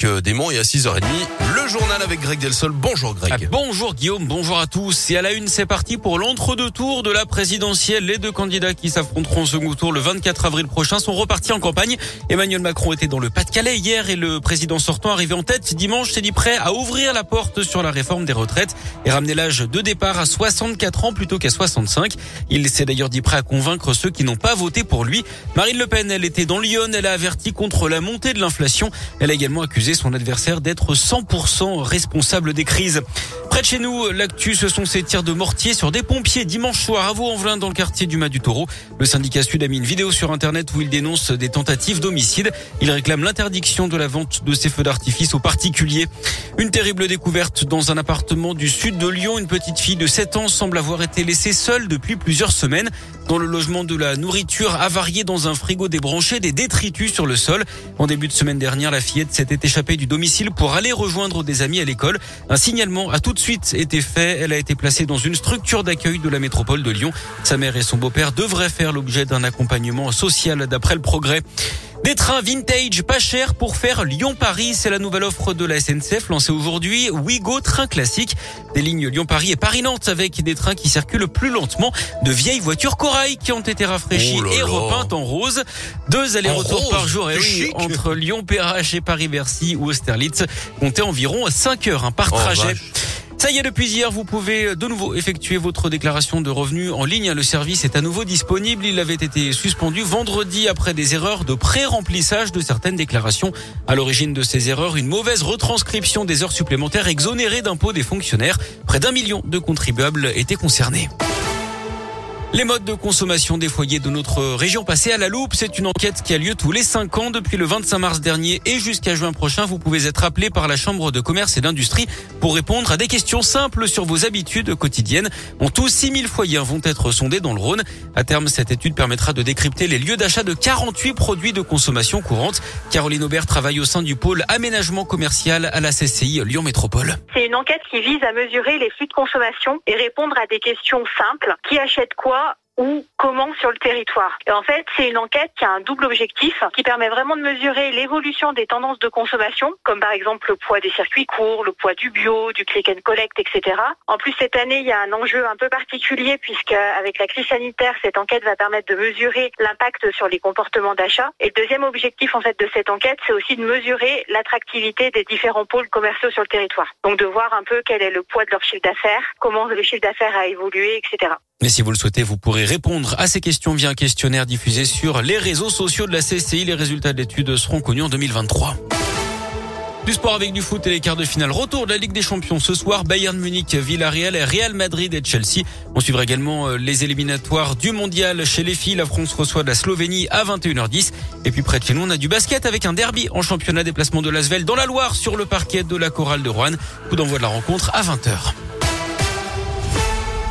trafic euh, des monts et à 6h30, le journal avec Greg Delsol. Bonjour Greg. Ah, bonjour Guillaume, bonjour à tous. Et à la une, c'est parti pour l'entre-deux tours de la présidentielle. Les deux candidats qui s'affronteront au second tour le 24 avril prochain sont repartis en campagne. Emmanuel Macron était dans le Pas-de-Calais hier et le président sortant arrivé en tête dimanche s'est dit prêt à ouvrir la porte sur la réforme des retraites et ramener l'âge de départ à 64 ans plutôt qu'à 65. Il s'est d'ailleurs dit prêt à convaincre ceux qui n'ont pas voté pour lui. Marine Le Pen, elle était dans Lyon, elle a averti contre la montée de l'inflation. Elle a également accusé son adversaire d'être 100% responsable des crises. Près de chez nous, l'actu, ce sont ces tirs de mortier sur des pompiers dimanche soir à Vaux-en-Velin dans le quartier du Mas du Taureau. Le syndicat Sud a mis une vidéo sur Internet où il dénonce des tentatives d'homicide. Il réclame l'interdiction de la vente de ces feux d'artifice aux particuliers. Une terrible découverte dans un appartement du sud de Lyon. Une petite fille de 7 ans semble avoir été laissée seule depuis plusieurs semaines. Dans le logement de la nourriture avariée dans un frigo débranché, des détritus sur le sol. En début de semaine dernière, la fillette s'était échappée du domicile pour aller rejoindre des amis à l'école. Un signalement a tout de suite été fait. Elle a été placée dans une structure d'accueil de la métropole de Lyon. Sa mère et son beau-père devraient faire l'objet d'un accompagnement social d'après le progrès. Des trains vintage pas chers pour faire Lyon-Paris. C'est la nouvelle offre de la SNCF lancée aujourd'hui. Ouigo, train classique. Des lignes Lyon-Paris et Paris-Nantes avec des trains qui circulent plus lentement. De vieilles voitures corail qui ont été rafraîchies Oh et repeintes en rose. Deux allers-retours par jour. Et oui, chic. entre Lyon, Perrache et Paris-Bercy ou Austerlitz. Comptez environ 5 heures hein, par Oh, trajet. vache. Ça y est, depuis hier, vous pouvez de nouveau effectuer votre déclaration de revenus en ligne. Le service est à nouveau disponible. Il avait été suspendu vendredi après des erreurs de pré-remplissage de certaines déclarations. À l'origine de ces erreurs, une mauvaise retranscription des heures supplémentaires exonérées d'impôts des fonctionnaires. Près d'un million de contribuables étaient concernés. Les modes de consommation des foyers de notre région passés à la loupe, c'est une enquête qui a lieu tous les 5 ans depuis le 25 mars dernier et jusqu'à juin prochain. Vous pouvez être appelé par la Chambre de commerce et d'industrie pour répondre à des questions simples sur vos habitudes quotidiennes. En tout, 6000 foyers vont être sondés dans le Rhône. À terme, cette étude permettra de décrypter les lieux d'achat de 48 produits de consommation courante. Caroline Aubert travaille au sein du pôle aménagement commercial à la CCI Lyon Métropole. C'est une enquête qui vise à mesurer les flux de consommation et répondre à des questions simples. Qui achète quoi où, comment sur le territoire. Et en fait, c'est une enquête qui a un double objectif, qui permet vraiment de mesurer l'évolution des tendances de consommation, comme par exemple le poids des circuits courts, le poids du bio, du click and collect, etc. En plus, cette année, il y a un enjeu un peu particulier puisque avec la crise sanitaire, cette enquête va permettre de mesurer l'impact sur les comportements d'achat. Et le deuxième objectif, en fait, de cette enquête, c'est aussi de mesurer l'attractivité des différents pôles commerciaux sur le territoire. Donc, de voir un peu quel est le poids de leur chiffre d'affaires, comment le chiffre d'affaires a évolué, etc. Mais si vous le souhaitez, vous pourrez répondre à ces questions via un questionnaire diffusé sur les réseaux sociaux de la CCI. Les résultats de l'étude seront connus en 2023. Du sport avec du foot et les quarts de finale. Retour de la Ligue des Champions ce soir. Bayern Munich, Villarreal, Real Madrid et Chelsea. On suivra également euh, les éliminatoires du mondial chez les filles. La France reçoit de la Slovénie à 21h10. Et puis près de chez nous, on a du basket avec un derby en championnat déplacement de l'Asvel dans la Loire sur le parquet de la chorale de Rouen. Coup d'envoi de la rencontre à 20h.